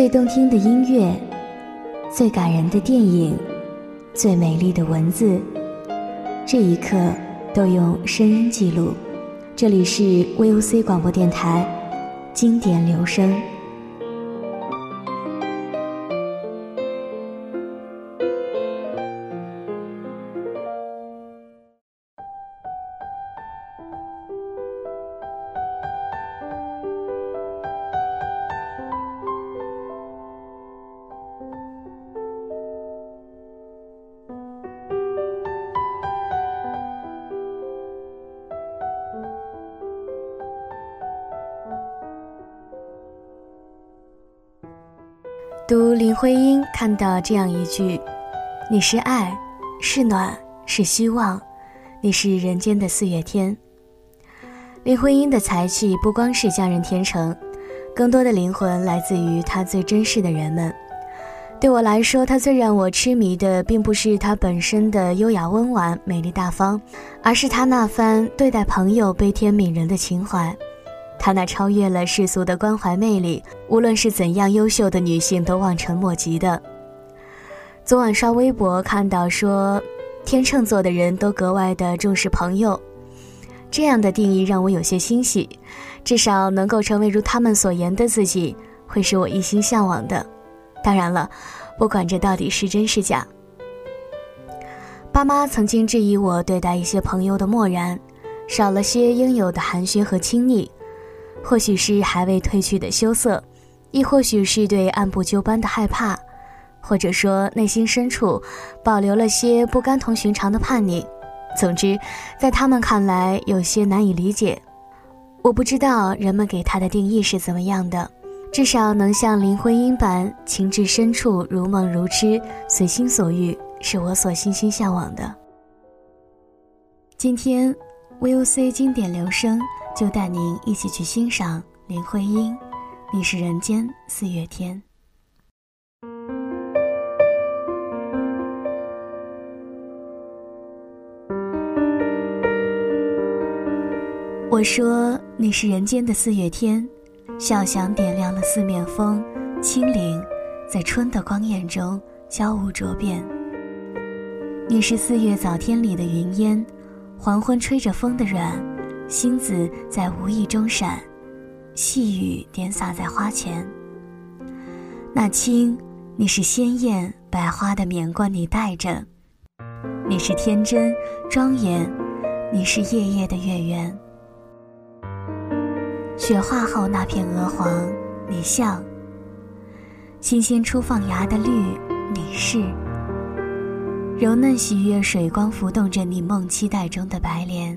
最动听的音乐，最感人的电影，最美丽的文字，这一刻都用声音记录。这里是 VOC 广播电台，经典留声。读林徽因看到这样一句：“你是爱，是暖，是希望，你是人间的四月天。”林徽因的才气不光是匠人天成，更多的灵魂来自于她最珍视的人们。对我来说，她最让我痴迷的，并不是她本身的优雅温婉、美丽大方，而是她那番对待朋友悲天悯人的情怀。她那超越了世俗的关怀魅力，无论是怎样优秀的女性都望尘莫及的。昨晚刷微博看到说，天秤座的人都格外的重视朋友，这样的定义让我有些欣喜，至少能够成为如他们所言的自己，会是我一心向往的。当然了，不管这到底是真是假。爸妈曾经质疑我对待一些朋友的漠然，少了些应有的寒暄和亲昵。或许是还未褪去的羞涩，亦或许是对按部就班的害怕，或者说内心深处保留了些不甘同寻常的叛逆。总之，在他们看来有些难以理解。我不知道人们给他的定义是怎么样的，至少能像林徽因般情至深处如梦如痴，随心所欲，是我所心心向往的。今天，VOC 经典留声。就带您一起去欣赏林徽因，《你是人间四月天》。我说你是人间的四月天，笑响点亮了四面风，清灵，在春的光艳中交舞着变。你是四月早天里的云烟，黄昏吹着风的软。星子在无意中闪，细雨点洒在花前。那青，你是鲜艳百花的冕冠，你戴着；你是天真庄严，你是夜夜的月圆。雪化后那片鹅黄，你像；新鲜初放芽的绿，你是；柔嫩喜悦水光浮动着你梦期待中的白莲。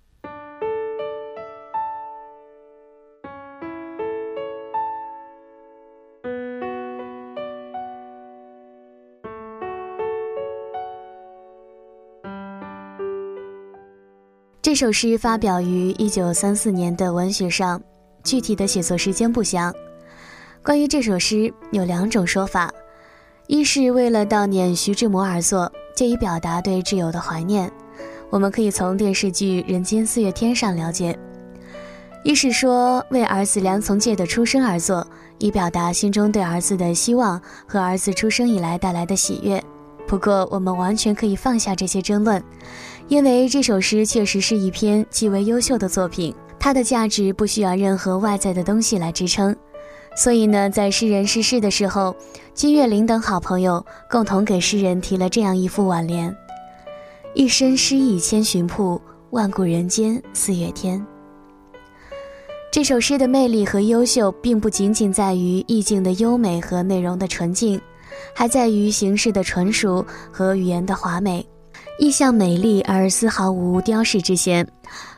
这首诗发表于一九三四年的文学上，具体的写作时间不详。关于这首诗有两种说法：一是为了悼念徐志摩而作，借以表达对挚友的怀念，我们可以从电视剧《人间四月天》上了解；一是说为儿子梁从诫的出生而作，以表达心中对儿子的希望和儿子出生以来带来的喜悦。不过，我们完全可以放下这些争论。因为这首诗确实是一篇极为优秀的作品，它的价值不需要任何外在的东西来支撑。所以呢，在诗人逝世的时候，金岳霖等好朋友共同给诗人提了这样一副挽联：“一身诗意千寻瀑，万古人间四月天。”这首诗的魅力和优秀，并不仅仅在于意境的优美和内容的纯净，还在于形式的纯熟和语言的华美。意象美丽而丝毫无雕饰之嫌，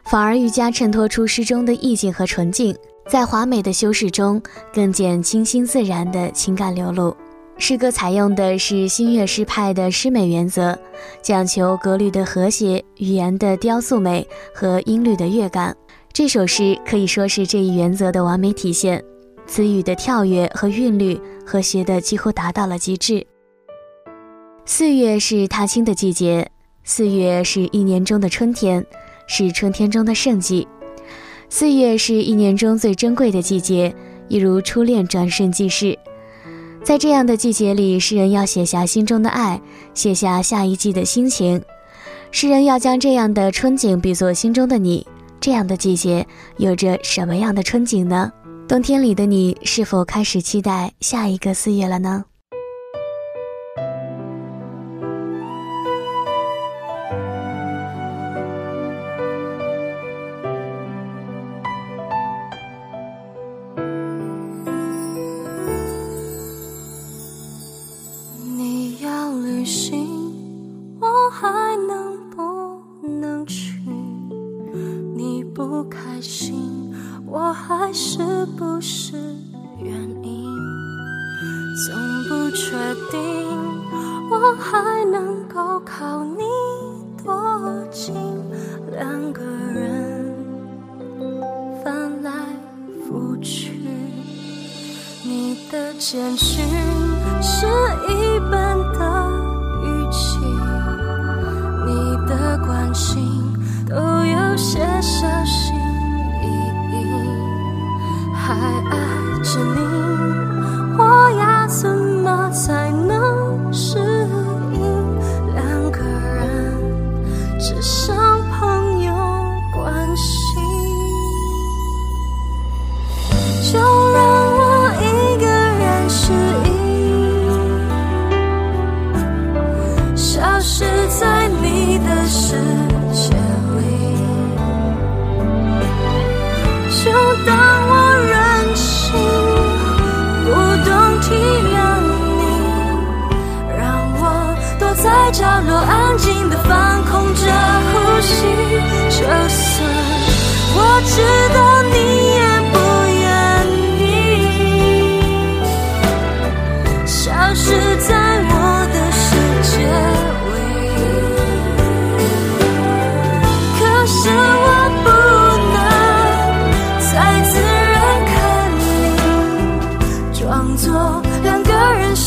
反而愈加衬托出诗中的意境和纯净，在华美的修饰中更见清新自然的情感流露。诗歌采用的是新月诗派的诗美原则，讲求格律的和谐、语言的雕塑美和音律的乐感。这首诗可以说是这一原则的完美体现，词语的跳跃和韵律和谐的几乎达到了极致。四月是踏青的季节，四月是一年中的春天，是春天中的盛季。四月是一年中最珍贵的季节，一如初恋转瞬即逝。在这样的季节里，诗人要写下心中的爱，写下下一季的心情。诗人要将这样的春景比作心中的你。这样的季节有着什么样的春景呢？冬天里的你是否开始期待下一个四月了呢？是不是原因？总不确定我还能够靠你多近，两个人翻来覆去，你的简讯是一本的。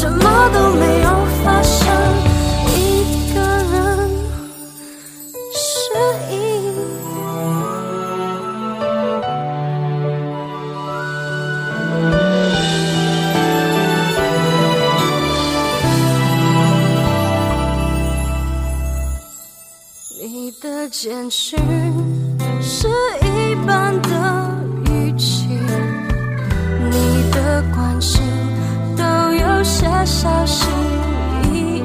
什么都没有发生，一个人失忆。你的坚持是一般的语气，你的关心。小心翼翼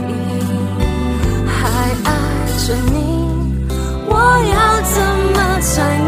还爱着你我要怎么才